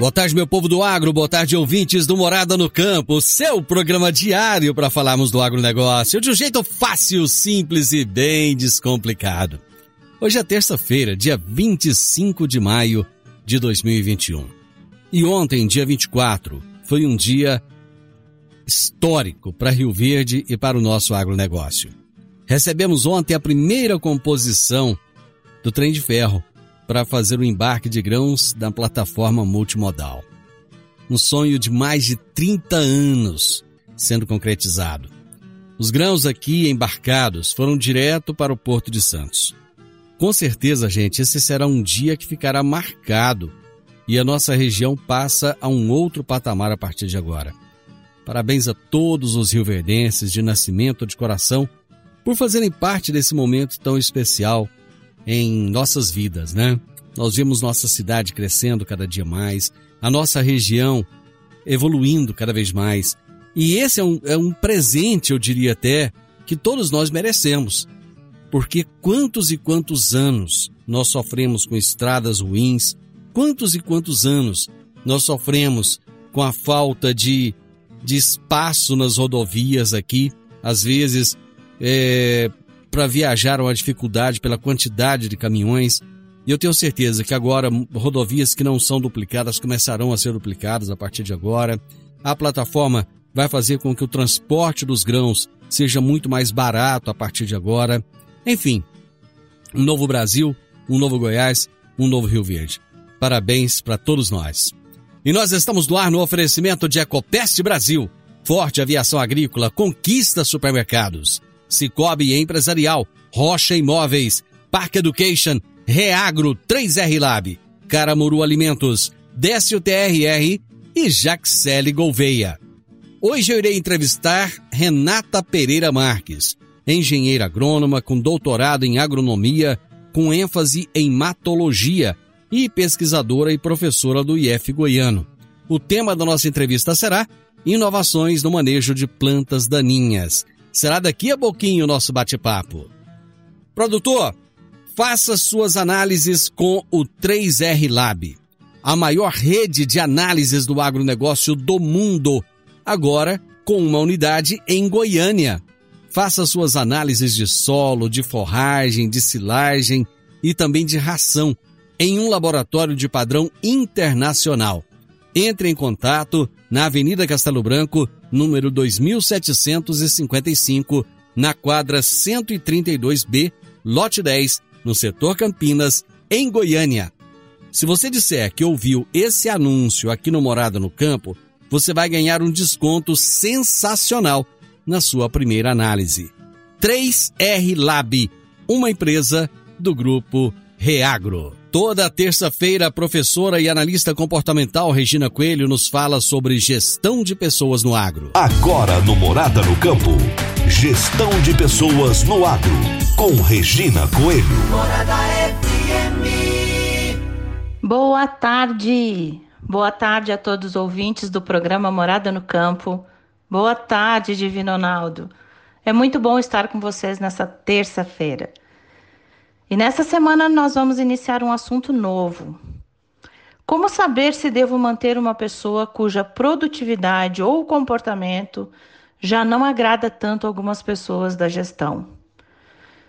Boa tarde, meu povo do agro, boa tarde, ouvintes do Morada no Campo, seu programa diário para falarmos do agronegócio de um jeito fácil, simples e bem descomplicado. Hoje é terça-feira, dia 25 de maio de 2021. E ontem, dia 24, foi um dia histórico para Rio Verde e para o nosso agronegócio. Recebemos ontem a primeira composição do trem de ferro para fazer o embarque de grãos da plataforma multimodal. Um sonho de mais de 30 anos sendo concretizado. Os grãos aqui embarcados foram direto para o Porto de Santos. Com certeza, gente, esse será um dia que ficará marcado e a nossa região passa a um outro patamar a partir de agora. Parabéns a todos os rioverdenses de nascimento de coração por fazerem parte desse momento tão especial em nossas vidas, né? Nós vemos nossa cidade crescendo cada dia mais, a nossa região evoluindo cada vez mais. E esse é um, é um presente, eu diria até, que todos nós merecemos. Porque quantos e quantos anos nós sofremos com estradas ruins, quantos e quantos anos nós sofremos com a falta de, de espaço nas rodovias aqui, às vezes é, para viajar uma dificuldade pela quantidade de caminhões. E eu tenho certeza que agora rodovias que não são duplicadas começarão a ser duplicadas a partir de agora. A plataforma vai fazer com que o transporte dos grãos seja muito mais barato a partir de agora. Enfim, um novo Brasil, um novo Goiás, um novo Rio Verde. Parabéns para todos nós. E nós estamos no ar no oferecimento de Ecopest Brasil. Forte Aviação Agrícola conquista supermercados. Cicobi Empresarial, Rocha Imóveis, Park Education, Reagro 3R Lab, Caramuru Alimentos, Décio TRR e Jaxele Gouveia. Hoje eu irei entrevistar Renata Pereira Marques, engenheira agrônoma com doutorado em agronomia, com ênfase em matologia e pesquisadora e professora do IF Goiano. O tema da nossa entrevista será Inovações no manejo de plantas daninhas. Será daqui a pouquinho o nosso bate-papo. Produtor, faça suas análises com o 3R Lab, a maior rede de análises do agronegócio do mundo, agora com uma unidade em Goiânia. Faça suas análises de solo, de forragem, de silagem e também de ração em um laboratório de padrão internacional. Entre em contato na Avenida Castelo Branco, número 2755, na quadra 132B, lote 10, no setor Campinas, em Goiânia. Se você disser que ouviu esse anúncio aqui no Morada no Campo, você vai ganhar um desconto sensacional na sua primeira análise. 3R Lab, uma empresa do grupo Reagro. Toda terça-feira, a professora e analista comportamental Regina Coelho nos fala sobre gestão de pessoas no agro. Agora no Morada no Campo, gestão de pessoas no agro, com Regina Coelho. Morada FM. Boa tarde. Boa tarde a todos os ouvintes do programa Morada no Campo. Boa tarde, Divino Ronaldo. É muito bom estar com vocês nessa terça-feira. E nessa semana nós vamos iniciar um assunto novo. Como saber se devo manter uma pessoa cuja produtividade ou comportamento já não agrada tanto algumas pessoas da gestão?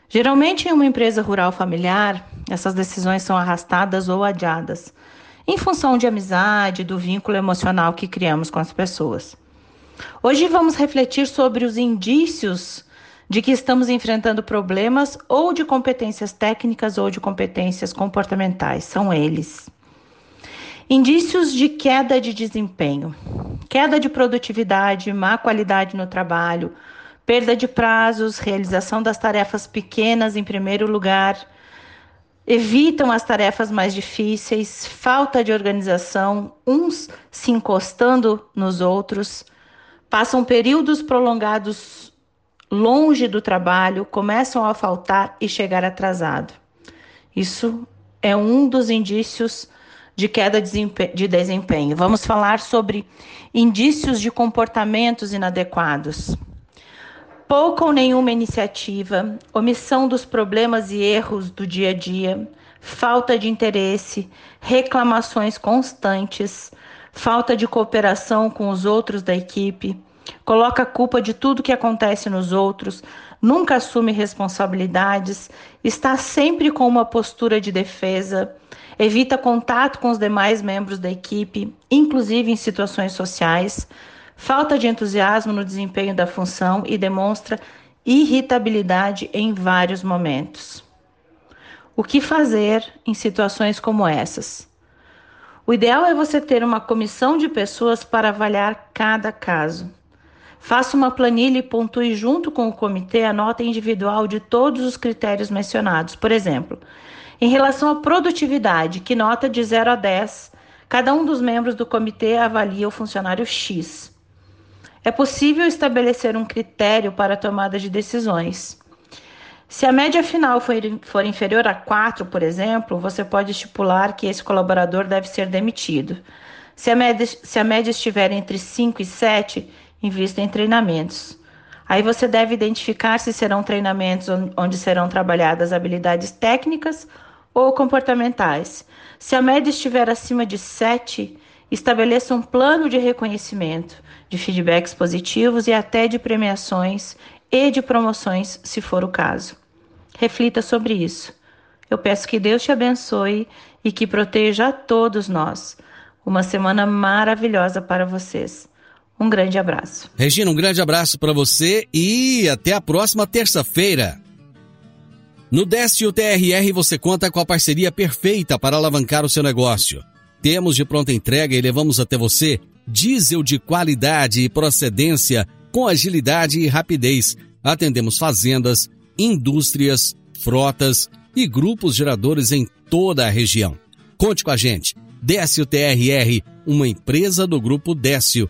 Geralmente, em uma empresa rural familiar, essas decisões são arrastadas ou adiadas, em função de amizade, do vínculo emocional que criamos com as pessoas. Hoje vamos refletir sobre os indícios de que estamos enfrentando problemas ou de competências técnicas ou de competências comportamentais. São eles. Indícios de queda de desempenho: queda de produtividade, má qualidade no trabalho, perda de prazos, realização das tarefas pequenas em primeiro lugar, evitam as tarefas mais difíceis, falta de organização, uns se encostando nos outros, passam períodos prolongados longe do trabalho, começam a faltar e chegar atrasado. Isso é um dos indícios de queda de desempenho. Vamos falar sobre indícios de comportamentos inadequados. Pouca ou nenhuma iniciativa, omissão dos problemas e erros do dia a dia, falta de interesse, reclamações constantes, falta de cooperação com os outros da equipe, coloca a culpa de tudo que acontece nos outros, nunca assume responsabilidades, está sempre com uma postura de defesa, evita contato com os demais membros da equipe, inclusive em situações sociais, falta de entusiasmo no desempenho da função e demonstra irritabilidade em vários momentos. O que fazer em situações como essas? O ideal é você ter uma comissão de pessoas para avaliar cada caso. Faça uma planilha e pontue junto com o comitê a nota individual de todos os critérios mencionados. Por exemplo, em relação à produtividade, que nota de 0 a 10, cada um dos membros do comitê avalia o funcionário X. É possível estabelecer um critério para a tomada de decisões. Se a média final for, inferior a 4, por exemplo, você pode estipular que esse colaborador deve ser demitido. Se a média, se a média estiver entre 5 e 7, invista em treinamentos. Aí você deve identificar se serão treinamentos onde serão trabalhadas habilidades técnicas ou comportamentais. Se a média estiver acima de 7, estabeleça um plano de reconhecimento, de feedbacks positivos e até de premiações e de promoções, se for o caso. Reflita sobre isso. Eu peço que Deus te abençoe e que proteja a todos nós. Uma semana maravilhosa para vocês. Um grande abraço. Regina, um grande abraço para você e até a próxima terça-feira. No Décio TRR você conta com a parceria perfeita para alavancar o seu negócio. Temos de pronta entrega e levamos até você diesel de qualidade e procedência com agilidade e rapidez. Atendemos fazendas, indústrias, frotas e grupos geradores em toda a região. Conte com a gente. Décio TRR, uma empresa do grupo Décio.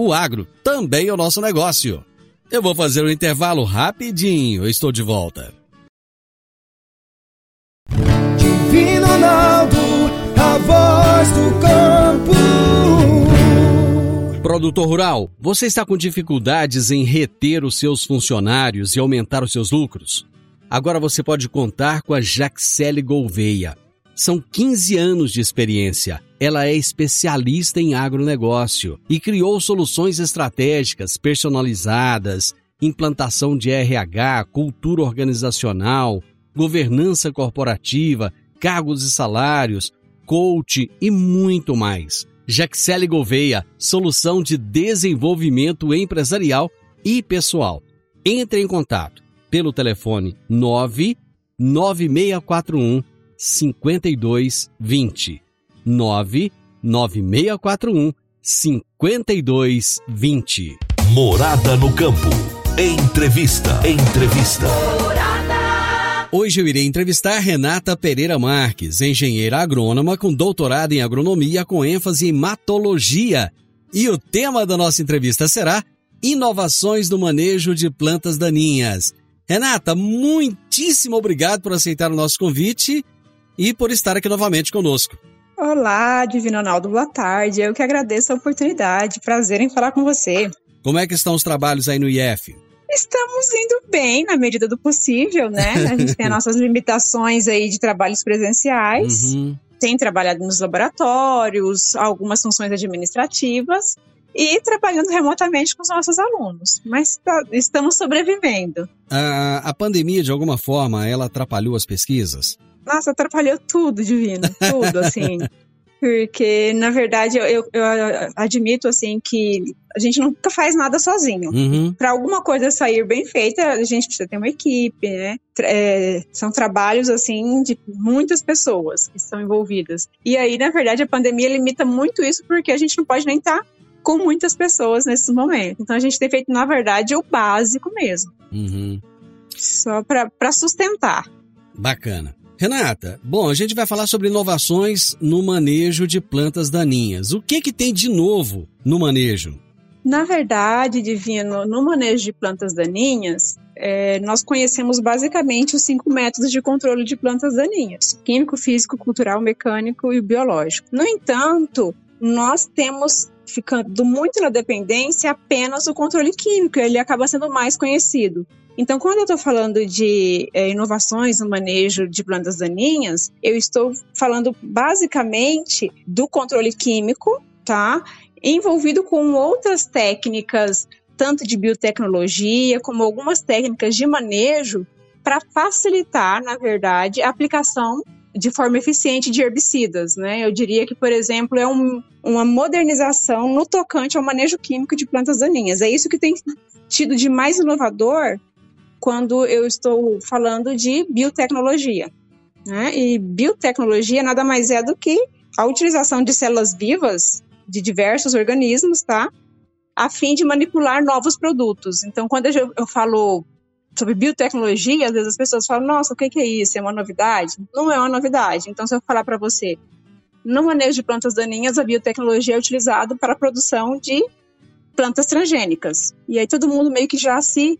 O agro também é o nosso negócio. Eu vou fazer um intervalo rapidinho, eu estou de volta. Divino Ronaldo, a voz do campo. Produtor rural, você está com dificuldades em reter os seus funcionários e aumentar os seus lucros? Agora você pode contar com a Jaxele Gouveia. São 15 anos de experiência. Ela é especialista em agronegócio e criou soluções estratégicas personalizadas, implantação de RH, cultura organizacional, governança corporativa, cargos e salários, coach e muito mais. Jaxele Gouveia, solução de desenvolvimento empresarial e pessoal. Entre em contato pelo telefone 99641 5220. 99641 5220. Morada no campo. Entrevista. Entrevista. Hoje eu irei entrevistar Renata Pereira Marques, engenheira agrônoma com doutorado em agronomia com ênfase em matologia. E o tema da nossa entrevista será Inovações no manejo de plantas daninhas. Renata, muitíssimo obrigado por aceitar o nosso convite e por estar aqui novamente conosco. Olá, Divino Ronaldo, boa tarde. Eu que agradeço a oportunidade. Prazer em falar com você. Como é que estão os trabalhos aí no IF? Estamos indo bem na medida do possível, né? A gente tem as nossas limitações aí de trabalhos presenciais. Uhum. Tem trabalhado nos laboratórios, algumas funções administrativas e trabalhando remotamente com os nossos alunos. Mas tá- estamos sobrevivendo. A, a pandemia, de alguma forma, ela atrapalhou as pesquisas? Nossa, atrapalhou tudo, Divino, tudo, assim. Porque, na verdade, eu, eu- eu admito, assim, que a gente nunca faz nada sozinho. Uhum. Para alguma coisa sair bem feita, a gente precisa ter uma equipe, né? É, são trabalhos, assim, de muitas pessoas que estão envolvidas. E aí, na verdade, a pandemia limita muito isso, porque a gente não pode nem estar com muitas pessoas nesses momentos. Então, a gente tem feito, na verdade, o básico mesmo, Uhum. só para sustentar. Bacana. Renata, bom, a gente vai falar sobre inovações no manejo de plantas daninhas. O que que tem de novo no manejo? Na verdade, Divino, no manejo de plantas daninhas, é, nós conhecemos basicamente os cinco métodos de controle de plantas daninhas: químico, físico, cultural, mecânico e biológico. No entanto, nós temos ficando muito na dependência apenas o controle químico, ele acaba sendo mais conhecido. Então, quando eu estou falando de é, inovações no manejo de plantas daninhas, eu estou falando basicamente do controle químico, tá? envolvido com outras técnicas, tanto de biotecnologia como algumas técnicas de manejo, para facilitar, na verdade, a aplicação de forma eficiente de herbicidas. Né? Eu diria que, por exemplo, é um- uma modernização no tocante ao manejo químico de plantas daninhas. É isso que tem tido de mais inovador quando eu estou falando de biotecnologia. Né? E biotecnologia nada mais é do que a utilização de células vivas de diversos organismos, tá? A fim de manipular novos produtos. Então, quando eu, eu falo sobre biotecnologia, às vezes as pessoas falam: Nossa, o que que é isso? É uma novidade? Não é uma novidade. Então, se eu falar para você, no manejo de plantas daninhas, a biotecnologia é utilizada para a produção de plantas transgênicas. E aí todo mundo meio que já se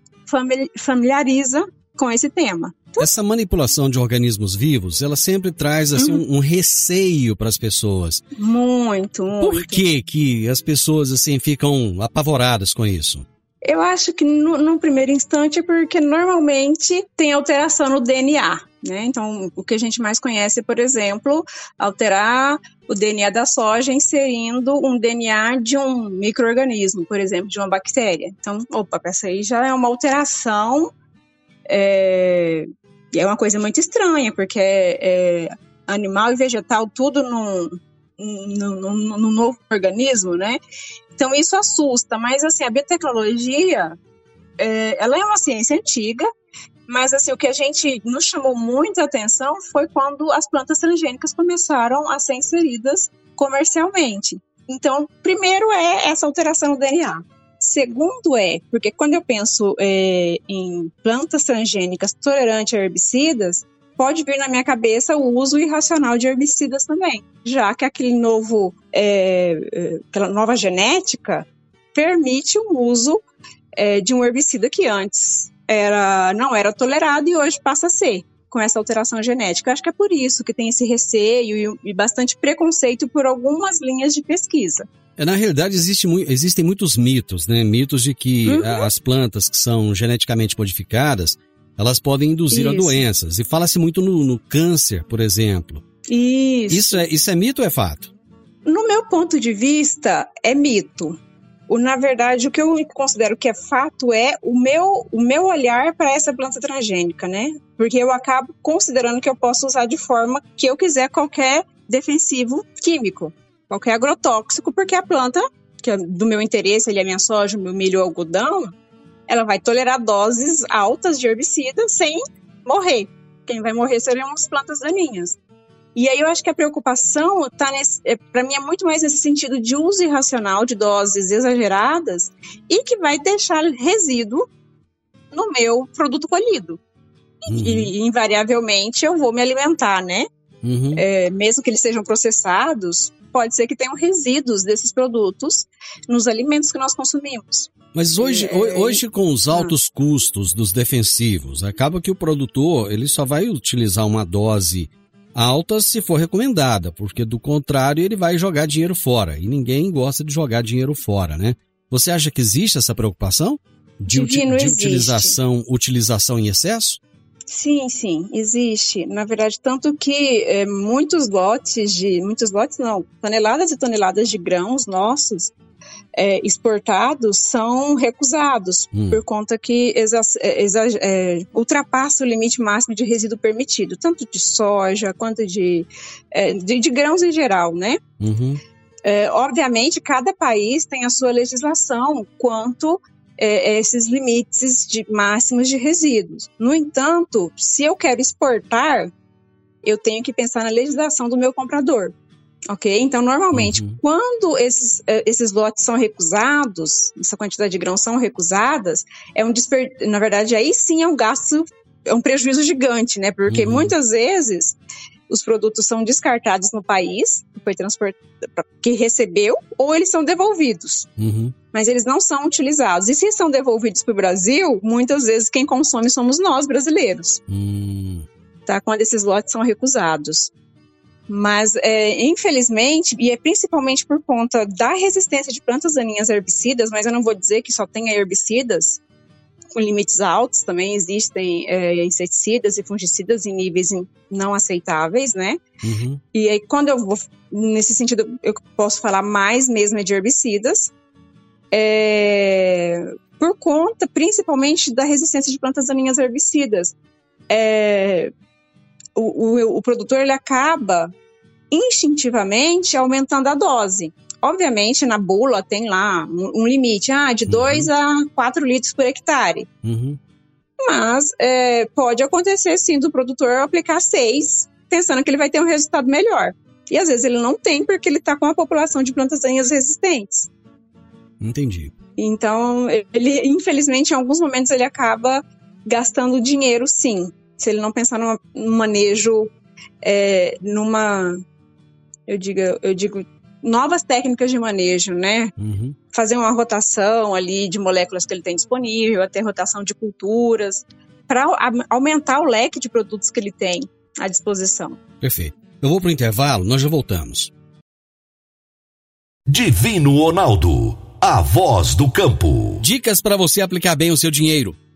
familiariza com esse tema. Essa manipulação de organismos vivos, ela sempre traz assim um, um receio para as pessoas. Muito, muito. Por que que as pessoas assim ficam apavoradas com isso? Eu acho que no, no primeiro instante é porque normalmente tem alteração no DNA, né? Então, o que a gente mais conhece, por exemplo, alterar o DNA da soja inserindo um DNA de um microorganismo, por exemplo, de uma bactéria. Então, opa, essa aí já é uma alteração, é, é uma coisa muito estranha, porque é, é animal e vegetal tudo num, num, num- num novo organismo, né? Então isso assusta, mas assim, a biotecnologia, é, ela é uma ciência antiga, mas assim, o que a gente nos chamou muita atenção foi quando as plantas transgênicas começaram a ser inseridas comercialmente. Então, primeiro é essa alteração no DNA. Segundo é, porque quando eu penso é, em plantas transgênicas tolerantes a herbicidas, pode vir na minha cabeça o uso irracional de herbicidas também, já que aquele novo, é, é, aquela nova genética permite o uso é, de um herbicida que antes era, não era tolerado e hoje passa a ser com essa alteração genética. Acho que é por isso que tem esse receio e, e bastante preconceito por algumas linhas de pesquisa. É, Na realidade, existe existem muitos mitos, né? Mitos de que Uhum. as plantas que são geneticamente modificadas, elas podem induzir a Isso. doenças. E fala-se muito no, no câncer, por exemplo. Isso. Isso é, isso é mito ou é fato? No meu ponto de vista, é mito. Na verdade, o que eu considero que é fato é o meu, o meu olhar para essa planta transgênica, né? Porque eu acabo considerando que eu posso usar de forma que eu quiser qualquer defensivo químico, qualquer agrotóxico, porque a planta, que é do meu interesse, ele é minha soja, meu milho algodão, ela vai tolerar doses altas de herbicida sem morrer. Quem vai morrer seriam as plantas daninhas. E aí eu acho que a preocupação tá nesse, é, para mim é muito mais nesse sentido de uso irracional de doses exageradas e que vai deixar resíduo no meu produto colhido. Uhum. E, invariavelmente eu vou me alimentar, né? Uhum. É, mesmo que eles sejam processados, pode ser que tenham resíduos desses produtos nos alimentos que nós consumimos. Mas hoje, É, ho- hoje com os altos custos dos defensivos, acaba que o produtor ele só vai utilizar uma dose alta se for recomendada, porque do contrário ele vai jogar dinheiro fora e ninguém gosta de jogar dinheiro fora, né? Você acha que existe essa preocupação de, de utilização utilização em excesso? Sim, sim, existe. Na verdade, tanto que é, muitos lotes de. Muitos lotes não, toneladas e toneladas de grãos nossos é, exportados são recusados Hum. por conta que exa é, exa- é, ultrapassa o limite máximo de resíduo permitido, tanto de soja quanto de, é, de, de grãos em geral, né? Uhum. É, obviamente, cada país tem a sua legislação quanto é, esses limites de máximos de resíduos. No entanto, se eu quero exportar, eu tenho que pensar na legislação do meu comprador. Ok? Então, normalmente, Uhum. quando esses, eh, esses lotes são recusados, essa quantidade de grãos são recusadas, é um desper... na verdade, aí sim é um gasto, é um prejuízo gigante, né? Porque Uhum. muitas vezes os produtos são descartados no país que foi transportado, que recebeu, ou eles são devolvidos. Uhum. Mas eles não são utilizados. E se são devolvidos para o Brasil, muitas vezes quem consome somos nós, brasileiros Hum. tá? Quando esses lotes são recusados. Mas, é, infelizmente, e é principalmente por conta da resistência de plantas daninhas a herbicidas, mas eu não vou dizer que só tenha herbicidas com limites altos, também existem é, inseticidas e fungicidas em níveis não aceitáveis, né? Uhum. E aí, quando eu vou, nesse sentido, eu posso falar mais mesmo é de herbicidas, é, por conta principalmente da resistência de plantas daninhas a herbicidas. É, o, o, o produtor ele acaba instintivamente aumentando a dose. Obviamente, na bula tem lá um, um limite, ah, de 2 a 4 litros por hectare. Uhum. Mas é, pode acontecer sim do produtor aplicar seis, pensando que ele vai ter um resultado melhor. E às vezes ele não tem, porque ele está com a população de plantas daninhas resistentes. Entendi. Então, ele, infelizmente, em alguns momentos, ele acaba gastando dinheiro, sim. Se ele não pensar numa- num manejo, é, numa. Eu digo, eu digo, novas técnicas de manejo, né? Uhum. fazer uma rotação ali de moléculas que ele tem disponível, até rotação de culturas, para aumentar o leque de produtos que ele tem à disposição. Perfeito. Eu vou pro intervalo, nós já voltamos. Divino Ronaldo, a voz do campo. Dicas para você aplicar bem o seu dinheiro.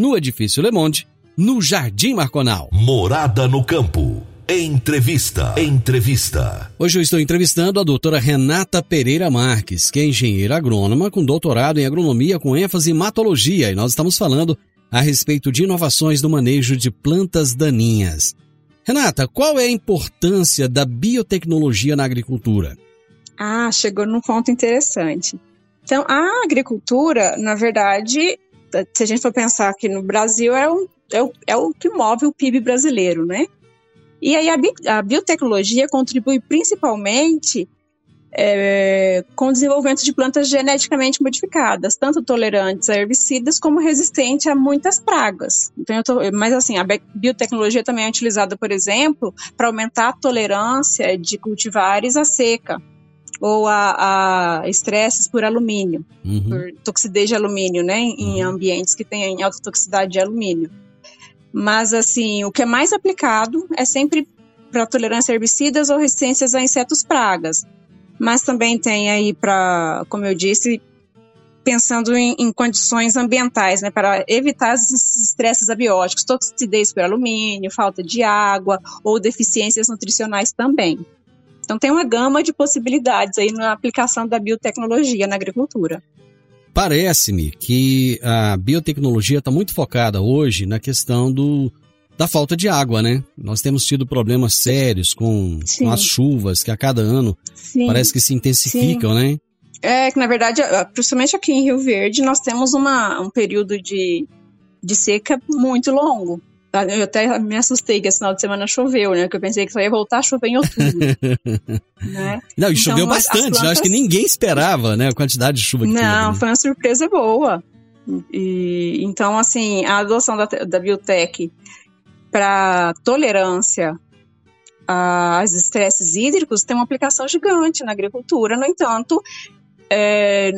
No Edifício Le Monde, no Jardim Marconal. Morada no campo. Entrevista. Entrevista. Hoje eu estou entrevistando a doutora Renata Pereira Marques, que é engenheira agrônoma com doutorado em agronomia com ênfase em matologia, e nós estamos falando a respeito de inovações no manejo de plantas daninhas. Renata, qual é a importância da biotecnologia na agricultura? Ah, chegou num ponto interessante. Então, a agricultura, na verdade, se a gente for pensar que no Brasil é o, é o, é o que move o PIB brasileiro, né? E aí a, bi, a biotecnologia contribui principalmente é, com o desenvolvimento de plantas geneticamente modificadas, tanto tolerantes a herbicidas como resistentes a muitas pragas. Então, tô, mas assim, a biotecnologia também é utilizada, por exemplo, para aumentar a tolerância de cultivares à seca ou a, a estresses por alumínio, uhum. por toxidez de alumínio, né, em uhum. ambientes que têm alta toxicidade de alumínio. Mas, assim, o que é mais aplicado é sempre para tolerância a herbicidas ou resistências a insetos pragas. Mas também tem aí para, como eu disse, pensando em, em condições ambientais, né, para evitar esses estresses abióticos, toxicidez por alumínio, falta de água ou deficiências nutricionais também. Então tem uma gama de possibilidades aí na aplicação da biotecnologia na agricultura. Parece-me que a biotecnologia está muito focada hoje na questão do, da falta de água, né? Nós temos tido problemas sérios com, com as chuvas que a cada ano Sim. parece que se intensificam, né? É que, na verdade, principalmente aqui em Rio Verde, nós temos uma, um período de, de seca muito longo. Tá? Eu até me assustei que esse final de semana choveu, né? Que eu pensei que só ia voltar a chover em outubro. né? Não, e Então, choveu as- as bastante. Eu acho plantas- que ninguém esperava, né? A quantidade de chuva que Não, teve. né? foi uma surpresa boa. E, então, assim, a adoção da, da biotech para tolerância aos estresses hídricos tem uma aplicação gigante na agricultura. No entanto, é,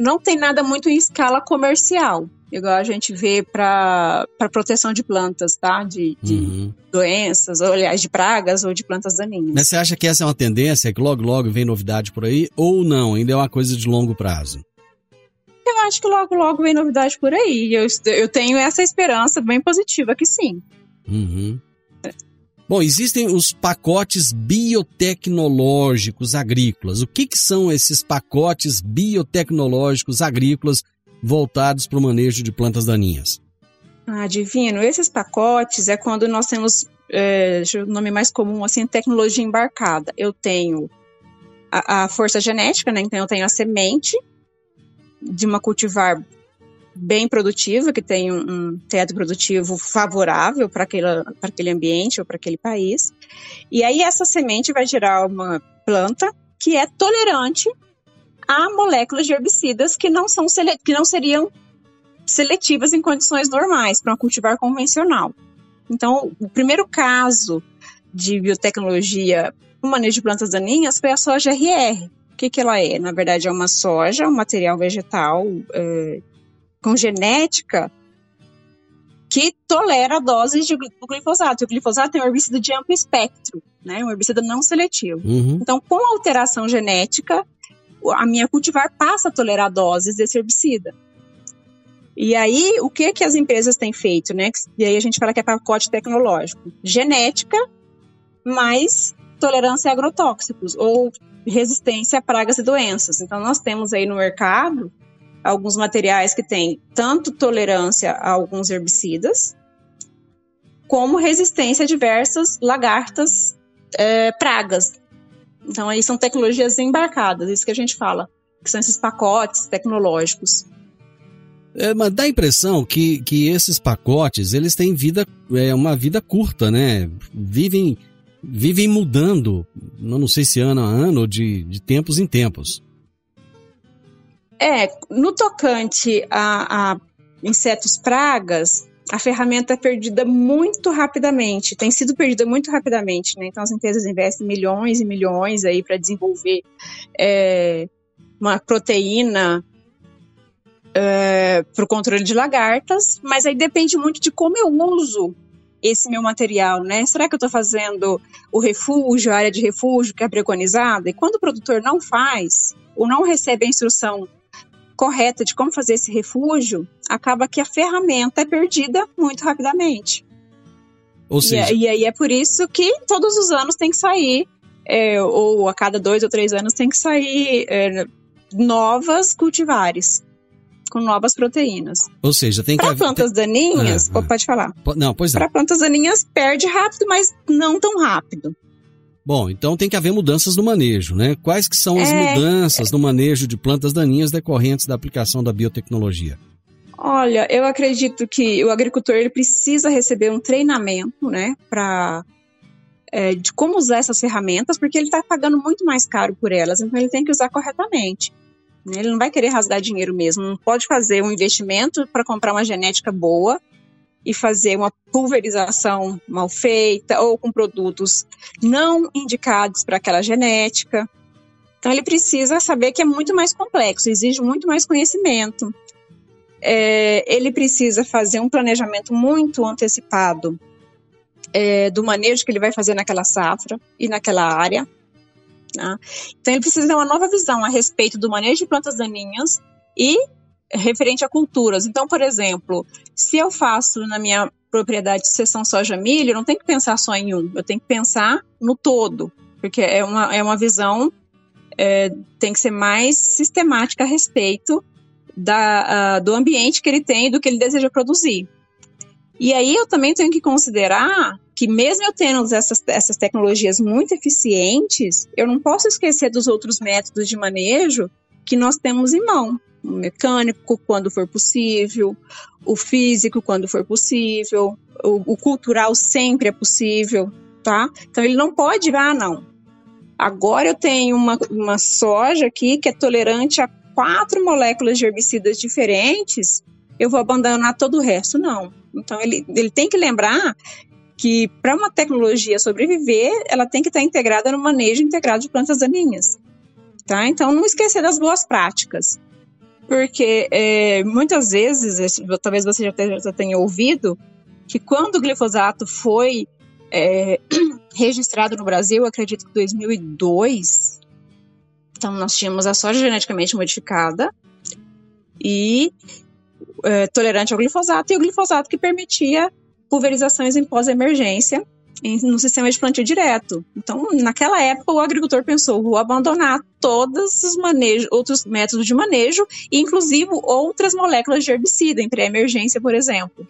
não tem nada muito em escala comercial, igual a gente vê para proteção de plantas, tá? De, de Uhum. doenças, ou aliás, de pragas ou de plantas daninhas. Mas você acha que essa é uma tendência, que logo, logo vem novidade por aí? Ou não? Ainda é uma coisa de longo prazo? Eu acho que logo, logo vem novidade por aí. Eu, eu tenho essa esperança bem positiva que sim. Uhum. Bom, existem os pacotes biotecnológicos agrícolas. O que, que são esses pacotes biotecnológicos agrícolas voltados para o manejo de plantas daninhas? Ah, divino. Esses pacotes é quando nós temos, é, o nome mais comum, assim, tecnologia embarcada. Eu tenho a, a força genética, né? Então eu tenho a semente de uma cultivar bem produtiva, que tem um, um teto produtivo favorável para aquele ambiente ou para aquele país. E aí essa semente vai gerar uma planta que é tolerante a moléculas de herbicidas que não, são que não seriam seletivas em condições normais para um cultivar convencional. Então, o primeiro caso de biotecnologia no manejo de plantas daninhas foi a soja RR. O que, que ela é? Na verdade, é uma soja, um material vegetal é, com genética que tolera doses de do glifosato. O glifosato é um herbicida de amplo espectro, né? um herbicida não seletivo. Uhum. Então, com a alteração genética, a minha cultivar passa a tolerar doses desse herbicida. E aí, o que que as empresas têm feito, né? E aí a gente fala que é pacote tecnológico. Genética mais tolerância a agrotóxicos ou resistência a pragas e doenças. Então, nós temos aí no mercado alguns materiais que têm tanto tolerância a alguns herbicidas, como resistência a diversas lagartas, eh, pragas, então, aí são tecnologias embarcadas, isso que a gente fala, que são esses pacotes tecnológicos. É, mas dá a impressão que, que esses pacotes, eles têm vida, é, uma vida curta, né? Vivem, vivem mudando, não sei se ano a ano ou de, de tempos em tempos. É, no tocante a, a insetos pragas, a ferramenta é perdida muito rapidamente, tem sido perdida muito rapidamente, né? Então as empresas investem milhões e milhões aí para desenvolver é, uma proteína para o controle de lagartas, mas aí depende muito de como eu uso esse meu material, né? Será que eu estou fazendo o refúgio, a área de refúgio que é preconizada? E quando o produtor não faz ou não recebe a instrução correta de como fazer esse refúgio, acaba que a ferramenta é perdida muito rapidamente. Ou E, seja, e aí é por isso que todos os anos tem que sair, é, ou a cada dois ou três anos tem que sair é, novas cultivares com novas proteínas. ou seja, tem que Para plantas daninhas, Ah, ah. pode falar. não, pois não. Para plantas daninhas perde rápido, mas não tão rápido. Bom, então tem que haver mudanças no manejo, né? Quais que são as É. mudanças no manejo de plantas daninhas decorrentes da aplicação da biotecnologia? Olha, eu acredito que o agricultor ele precisa receber um treinamento, né, para de como usar essas ferramentas, porque ele está pagando muito mais caro por elas, então ele tem que usar corretamente. né? Ele não vai querer rasgar dinheiro mesmo, não pode fazer um investimento para comprar uma genética boa e fazer uma pulverização mal feita ou com produtos não indicados para aquela genética. Então ele precisa saber que é muito mais complexo, exige muito mais conhecimento é, ele precisa fazer um planejamento muito antecipado é, do manejo que ele vai fazer naquela safra e naquela área. tá? Então, ele precisa ter uma nova visão a respeito do manejo de plantas daninhas e referente a culturas. Então, por exemplo, se eu faço na minha propriedade de seção soja-milho, eu não tenho que pensar só em um, eu tenho que pensar no todo, porque é uma, é uma visão, é, tem que ser mais sistemática a respeito da, do ambiente que ele tem e do que ele deseja produzir. E aí eu também tenho que considerar que mesmo eu tendo essas, essas tecnologias muito eficientes, eu não posso esquecer dos outros métodos de manejo que nós temos em mão. O mecânico, quando for possível, o físico, quando for possível, o, o cultural sempre é possível, tá? Então ele não pode, ah, não. Agora eu tenho uma, uma soja aqui que é tolerante a quatro moléculas de herbicidas diferentes, eu vou abandonar todo o resto, não. Então ele, ele tem que lembrar que para uma tecnologia sobreviver, ela tem que estar integrada no manejo integrado de plantas daninhas. Tá? Então, não esquecer das boas práticas. Porque é, muitas vezes, talvez você já tenha, ouvido, que quando o glifosato foi é, registrado no Brasil, acredito que 2002, então nós tínhamos a soja geneticamente modificada e é, tolerante ao glifosato, e o glifosato que permitia pulverizações em pós-emergência no sistema de plantio direto. Então, naquela época, o agricultor pensou: vou abandonar todos os manejos, outros métodos de manejo, inclusive outras moléculas de herbicida, em pré-emergência, por exemplo.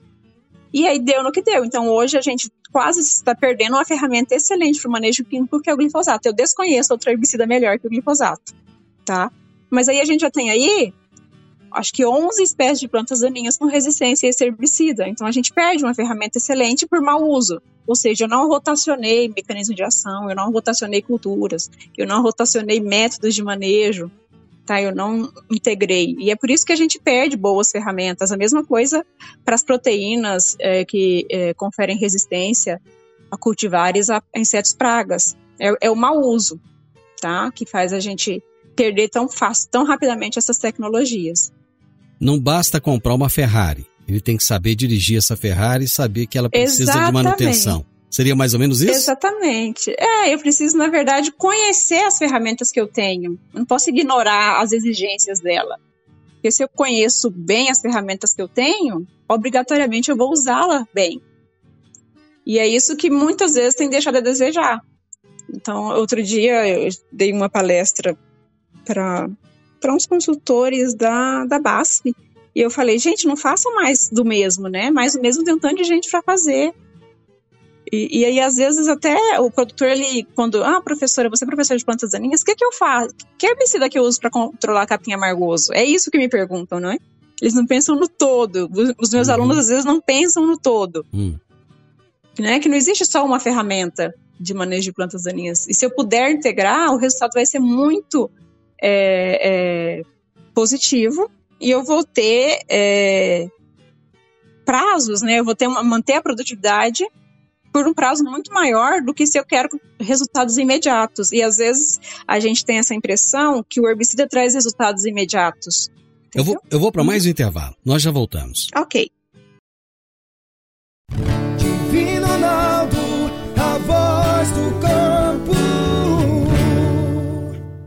E aí deu no que deu. Então, hoje a gente quase está perdendo uma ferramenta excelente para o manejo químico, que é o glifosato. Eu desconheço outro herbicida melhor que o glifosato, tá? Mas aí a gente já tem aí acho que 11 espécies de plantas daninhas com resistência a esse herbicida. Então a gente perde uma ferramenta excelente por mau uso. Ou seja, eu não rotacionei mecanismo de ação, eu não rotacionei culturas, eu não rotacionei métodos de manejo, tá? Eu não integrei. E é por isso que a gente perde boas ferramentas. A mesma coisa para as proteínas é, que é, conferem resistência a cultivares a insetos pragas. É, é o mau uso, tá? Que faz a gente perder tão fácil, tão rapidamente essas tecnologias. Não basta comprar uma Ferrari. Ele tem que saber dirigir essa Ferrari e saber que ela precisa Exatamente. de manutenção. Seria mais ou menos isso? Exatamente. É, eu preciso, na verdade, conhecer as ferramentas que eu tenho. Eu não posso ignorar as exigências dela. Porque se eu conheço bem as ferramentas que eu tenho, obrigatoriamente eu vou usá-la bem. E é isso que muitas vezes tem deixado a desejar. Então, outro dia eu dei uma palestra para para uns consultores da, da BASF. E eu falei, gente, não faça mais do mesmo, né? Mais do mesmo tem um tanto de gente para fazer. E, e, aí, às vezes, até o produtor, ele, quando, ah, professora, você é professora de plantas daninhas, o que, que eu faço? Que herbicida que eu uso para controlar capim amargoso? É isso que me perguntam, não é? Eles não pensam no todo. Os meus uhum. alunos, às vezes, não pensam no todo. Uhum. Né? Que não existe só uma ferramenta de manejo de plantas daninhas. E se eu puder integrar, o resultado vai ser muito é, é, positivo e eu vou ter é, prazos, né? Eu vou ter uma, manter a produtividade por um prazo muito maior do que se eu quero resultados imediatos. E às vezes a gente tem essa impressão que o herbicida traz resultados imediatos. Eu vou, eu vou para mais um intervalo. Nós já voltamos. Ok.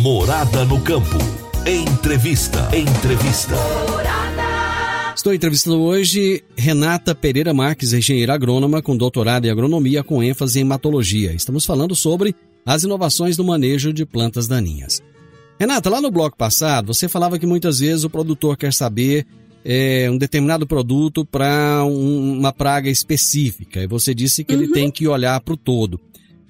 Morada no campo. Entrevista. Entrevista. Morada. Estou entrevistando hoje Renata Pereira Marques, engenheira agrônoma com doutorado em agronomia com ênfase em hematologia. Estamos falando sobre as inovações no manejo de plantas daninhas. Renata, lá no bloco passado, você falava que muitas vezes o produtor quer saber é, um determinado produto para um, uma praga específica. E você disse que uhum. ele tem que olhar para o todo.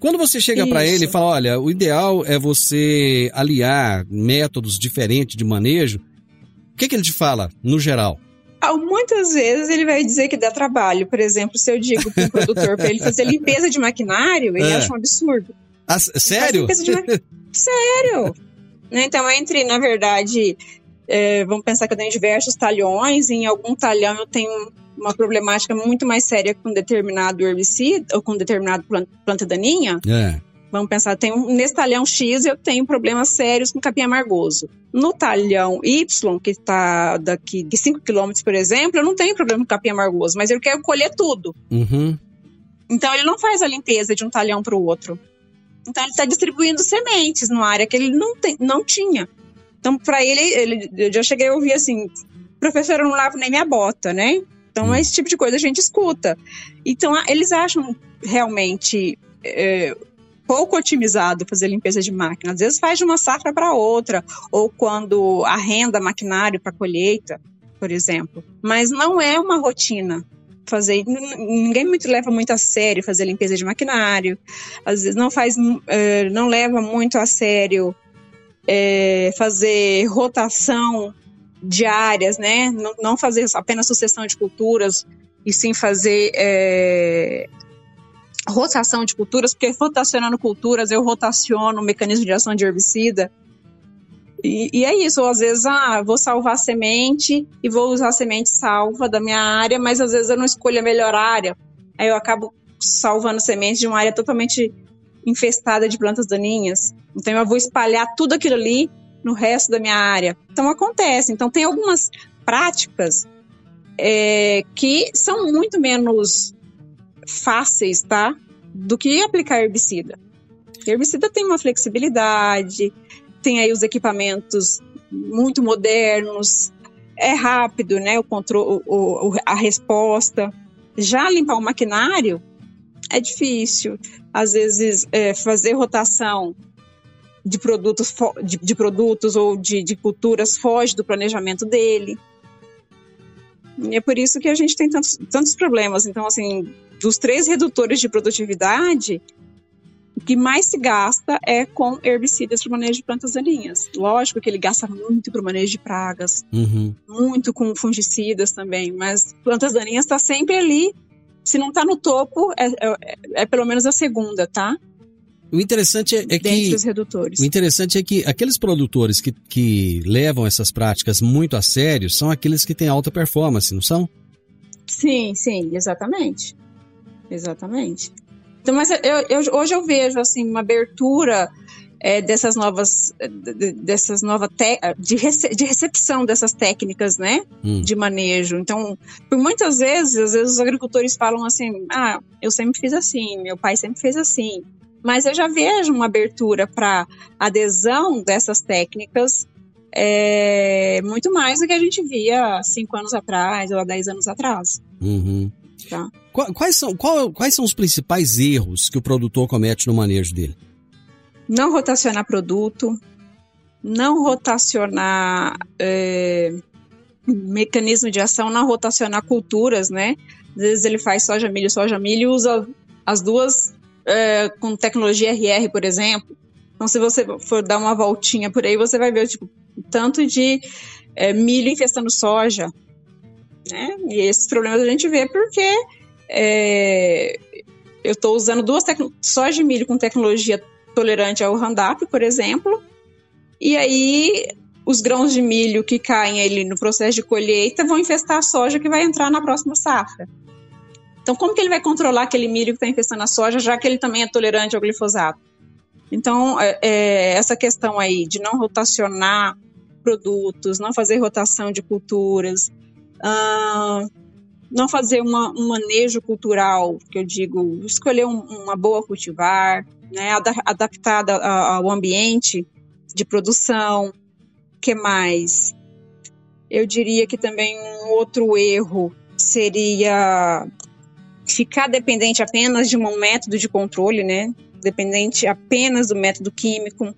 Quando você chega para ele e fala, olha, o ideal é você aliar métodos diferentes de manejo, o que, que ele te fala, no geral? Ah, muitas vezes ele vai dizer que dá trabalho. Por exemplo, se eu digo para um produtor para ele fazer limpeza de maquinário, ele é. acha um absurdo. Ah, sério? sério? Né, então, entre, na verdade, É, vamos pensar que eu tenho diversos talhões, em algum talhão eu tenho uma problemática muito mais séria com determinado herbicida ou com determinado planta, daninha. É. Vamos pensar, tem um, nesse talhão X eu tenho problemas sérios com capim amargoso. No talhão Y, que está daqui de 5 km, por exemplo, eu não tenho problema com capim amargoso, mas eu quero colher tudo. Uhum. Então ele não faz a limpeza de um talhão para o outro. Então ele está distribuindo sementes numa área que ele não, tem, não tinha. Então para ele, ele, eu já cheguei a ouvir assim, professor, eu não lavo nem minha bota, né? Então esse tipo de coisa a gente escuta. Então eles acham realmente é, pouco otimizado fazer limpeza de máquina. Às vezes faz de uma safra para outra, ou quando arrenda maquinário para colheita, por exemplo. Mas não é uma rotina fazer. Ninguém muito leva muito a sério fazer limpeza de maquinário. Às vezes não faz, eh, não leva muito a sério eh, fazer rotação de áreas, né? Não, não fazer apenas sucessão de culturas e sim fazer eh, rotação de culturas, porque rotacionando culturas eu rotaciono o mecanismo de ação de herbicida. E, e é isso, ou às vezes, ah, vou salvar semente e vou usar semente salva da minha área, mas às vezes eu não escolho a melhor área. Aí eu acabo salvando sementes de uma área totalmente infestada de plantas daninhas. Então eu vou espalhar tudo aquilo ali no resto da minha área. Então acontece. Então tem algumas práticas é, que são muito menos fáceis, tá? Do que aplicar herbicida. Herbicida tem uma flexibilidade, tem aí os equipamentos muito modernos, é rápido, né? O controle, a resposta. Já limpar o maquinário é difícil. Às vezes, é, fazer rotação de produtos, de, de produtos ou de, de culturas foge do planejamento dele. E é por isso que a gente tem tantos, tantos problemas. Então, assim, dos três redutores de produtividade, o que mais se gasta é com herbicidas para o manejo de plantas daninhas. Lógico que ele gasta muito para o manejo de pragas, Uhum. muito com fungicidas também, mas plantas daninhas está sempre ali. Se não está no topo, é, é- é pelo menos a segunda, tá? O interessante é, é que o interessante é que aqueles produtores que, que levam essas práticas muito a sério são aqueles que têm alta performance, não são? Sim, sim, exatamente. Exatamente. Então, mas eu, eu- hoje eu vejo assim uma abertura é, dessas novas, de- de- dessas novas te- de, rece- de recepção dessas técnicas, né, Hum. de manejo. Então, por muitas vezes, às vezes os agricultores falam assim, ah, eu sempre fiz assim, meu pai sempre fez assim. Mas eu já vejo uma abertura para adesão dessas técnicas é, muito mais do que a gente via há cinco anos atrás ou há dez anos atrás. Uhum. Tá. Qua- Quais são, qual- quais são os principais erros que o produtor comete no manejo dele? Não rotacionar produto, não rotacionar é, mecanismo de ação, não rotacionar culturas, né? Às vezes ele faz soja, milho, soja, milho e usa as duas é, com tecnologia RR, por exemplo. Então, se você for dar uma voltinha por aí, você vai ver tipo, tanto de é, milho infestando soja. Né? E esses problemas a gente vê porque é, eu estou usando duas soja e milho com tecnologia tolerante ao Roundup, por exemplo, e aí os grãos de milho que caem ali no processo de colheita vão infestar a soja que vai entrar na próxima safra. Então, como que ele vai controlar aquele milho que está infestando a soja, já que ele também é tolerante ao glifosato? Então, é, é, essa questão aí de não rotacionar produtos, não fazer rotação de culturas, ah, não fazer uma, um manejo cultural, que eu digo, escolher um- uma boa cultivar, né, ada- adaptada ao ambiente de produção. que mais? Eu diria que também um outro erro seria ficar dependente apenas de um método de controle, né? Dependente apenas do método químico.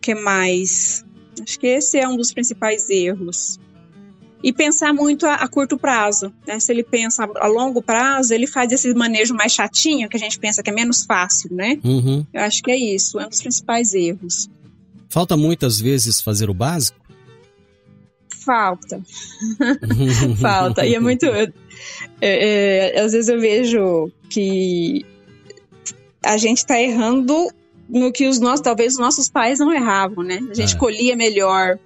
que mais? Acho que esse é um dos principais erros. E pensar muito a, a curto prazo. Né? Se ele pensa a longo prazo, ele faz esse manejo mais chatinho, que a gente pensa que é menos fácil, né? Uhum. Eu acho que é isso, é um dos principais erros. Falta muitas vezes fazer o básico? Falta. Falta. E é muito. É, é, às vezes eu vejo que a gente está errando no que os nossos, talvez os nossos pais não erravam, né? A gente É. colhia melhor,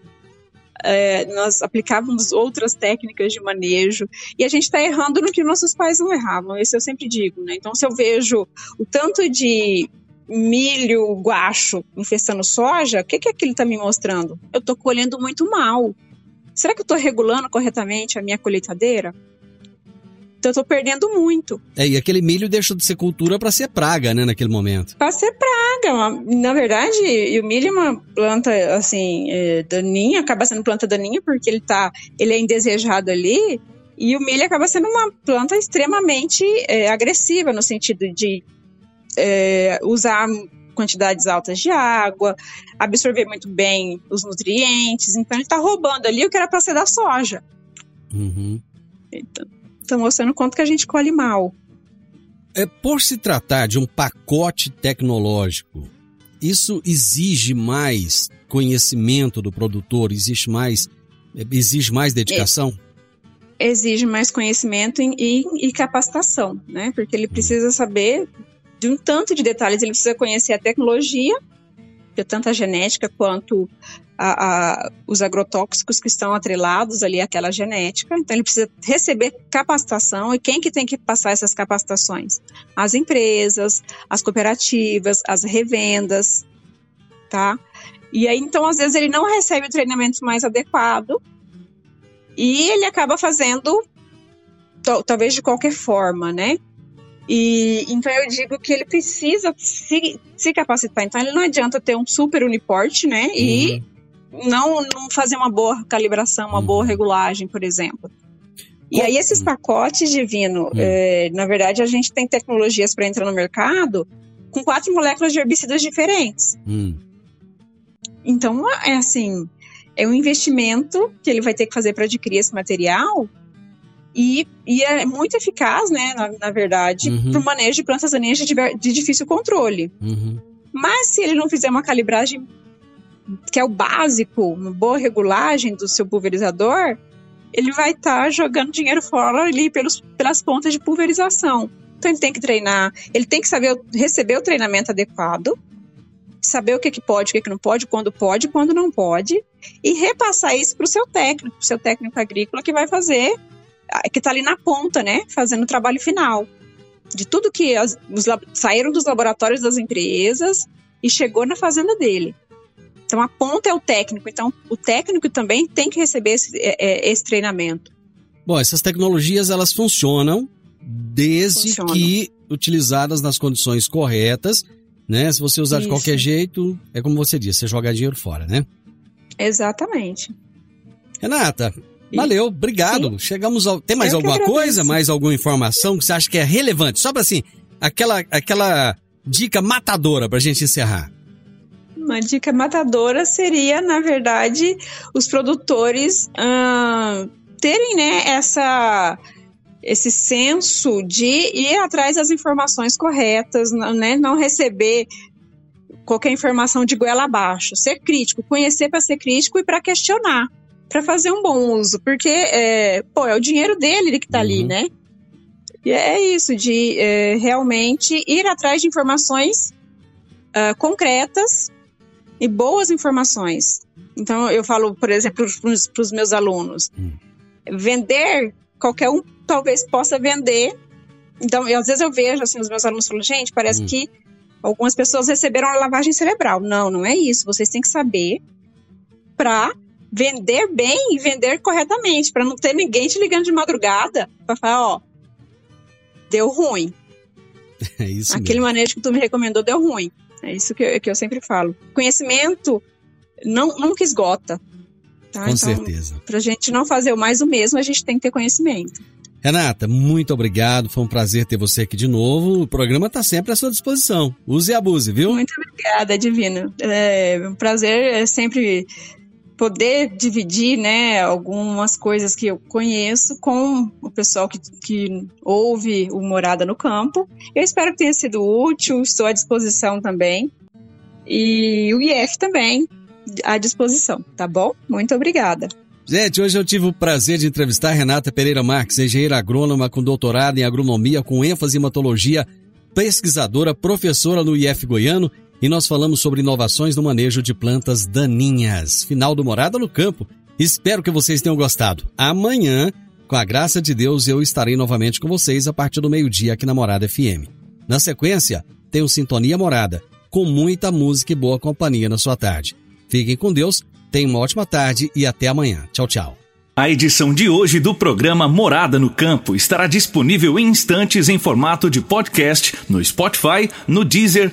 é, nós aplicávamos outras técnicas de manejo, e a gente está errando no que nossos pais não erravam, isso eu sempre digo, né? Então, se eu vejo o tanto de milho guacho infestando soja, o que, que aquilo está me mostrando? Eu estou colhendo muito mal. Será que eu estou regulando corretamente a minha colheitadeira? Então eu estou perdendo muito. É, e aquele milho deixou de ser cultura para ser praga, né, naquele momento. Para ser praga. Na verdade, o milho é uma planta, assim, é, daninha, acaba sendo planta daninha porque ele tá, ele é indesejado ali, e o milho acaba sendo uma planta extremamente é, agressiva no sentido de é, usar quantidades altas de água, absorver muito bem os nutrientes. Então ele está roubando ali o que era para ser da soja. Uhum. Então, Estão mostrando quanto que a gente colhe mal. É, por se tratar de um pacote tecnológico, isso exige mais conhecimento do produtor, exige mais, exige mais dedicação? Exige mais conhecimento e, e, e capacitação, né? Porque ele precisa saber de um tanto de detalhes, ele precisa conhecer a tecnologia, tanto a genética quanto a, a, os agrotóxicos que estão atrelados ali àquela genética. Então, ele precisa receber capacitação. E quem que tem que passar essas capacitações? As empresas, as cooperativas, as revendas, tá? E aí, então, às vezes, ele não recebe o treinamento mais adequado e ele acaba fazendo, talvez de qualquer forma, né? E então eu digo que ele precisa se, se capacitar. Então ele não adianta ter um super uniporte, né? E uhum não, não fazer uma boa calibração, uma boa uhum. regulagem, por exemplo. E aí esses uhum. pacotes divino, é, na verdade a gente tem tecnologias para entrar no mercado com quatro moléculas de herbicidas diferentes. Hum. Então é assim, é um investimento que ele vai ter que fazer para adquirir esse material e, e, é muito eficaz, né, na, na verdade, uhum. para o manejo de plantas daninhas de, de difícil controle. Uhum. Mas se ele não fizer uma calibragem que é o básico, uma boa regulagem do seu pulverizador, ele vai estar tá jogando dinheiro fora ali pelos, pelas pontas de pulverização. Então ele tem que treinar, ele tem que saber receber o treinamento adequado, saber o que, que pode, o que, que não pode, quando pode, quando não pode, e repassar isso para o seu técnico, o seu técnico agrícola que vai fazer, que está ali na ponta, né, fazendo o trabalho final. De tudo que as, os, saíram dos laboratórios das empresas e chegou na fazenda dele. Então a ponta é o técnico. Então o técnico também tem que receber esse, é, é, esse treinamento. Bom, essas tecnologias elas funcionam desde Funciona. que utilizadas nas condições corretas, né? Se você usar Isso. de qualquer jeito, é como você disse, você joga dinheiro fora, né? Exatamente. Renata, valeu, obrigado. Sim. Chegamos ao. Tem mais Eu alguma coisa, mais alguma informação que você acha que é relevante? Só para assim, aquela aquela dica matadora para a gente encerrar. Uma dica matadora seria, na verdade, os produtores uh, terem né, essa, esse senso de ir atrás das informações corretas, né, não receber qualquer informação de goela abaixo, ser crítico, conhecer para ser crítico e para questionar, para fazer um bom uso, porque é, pô, é o dinheiro dele que está uhum. ali, né? E é isso, de é, realmente ir atrás de informações uh, concretas e boas informações. Então, eu falo, por exemplo, para os meus alunos: hum. vender, qualquer um talvez possa vender. Então, eu, às vezes eu vejo assim, os meus alunos falam: gente, parece hum. que algumas pessoas receberam a lavagem cerebral. Não, não é isso. Vocês têm que saber para vender bem e vender corretamente, para não ter ninguém te ligando de madrugada para falar: ó, deu ruim. É isso Aquele mesmo. manejo que tu me recomendou deu ruim. É isso que eu, que eu sempre falo. Conhecimento não, nunca esgota. Tá? Com então, certeza. Para a gente não fazer mais o mesmo, a gente tem que ter conhecimento. Renata, muito obrigado. Foi um prazer ter você aqui de novo. O programa está sempre à sua disposição. Use e abuse, viu? Muito obrigada, Divino. É um prazer é sempre poder dividir né, algumas coisas que eu conheço com o pessoal que, que ouve o Morada no Campo. Eu espero que tenha sido útil, estou à disposição também. E o IF também à disposição, tá bom? Muito obrigada. Gente, hoje eu tive o prazer de entrevistar Renata Pereira Marques, engenheira agrônoma com doutorado em agronomia com ênfase em hematologia, pesquisadora, professora no IF Goiano e nós falamos sobre inovações no manejo de plantas daninhas. Final do Morada no Campo. Espero que vocês tenham gostado. Amanhã, com a graça de Deus, eu estarei novamente com vocês a partir do meio-dia aqui na Morada FM. Na sequência, tem o Sintonia Morada, com muita música e boa companhia na sua tarde. Fiquem com Deus, tenham uma ótima tarde e até amanhã. Tchau, tchau. A edição de hoje do programa Morada no Campo estará disponível em instantes em formato de podcast no Spotify, no Deezer,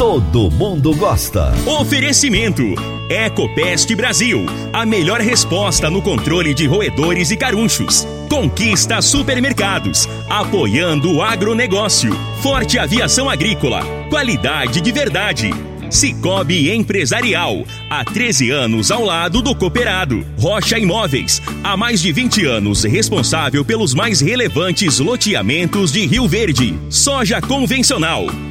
Todo mundo gosta. Oferecimento: Ecopest Brasil. A melhor resposta no controle de roedores e carunchos. Conquista Supermercados. Apoiando o agronegócio. Forte Aviação Agrícola. Qualidade de verdade. Cicobi Empresarial, há 13 anos ao lado do cooperado. Rocha Imóveis, há mais de 20 anos responsável pelos mais relevantes loteamentos de Rio Verde. Soja convencional,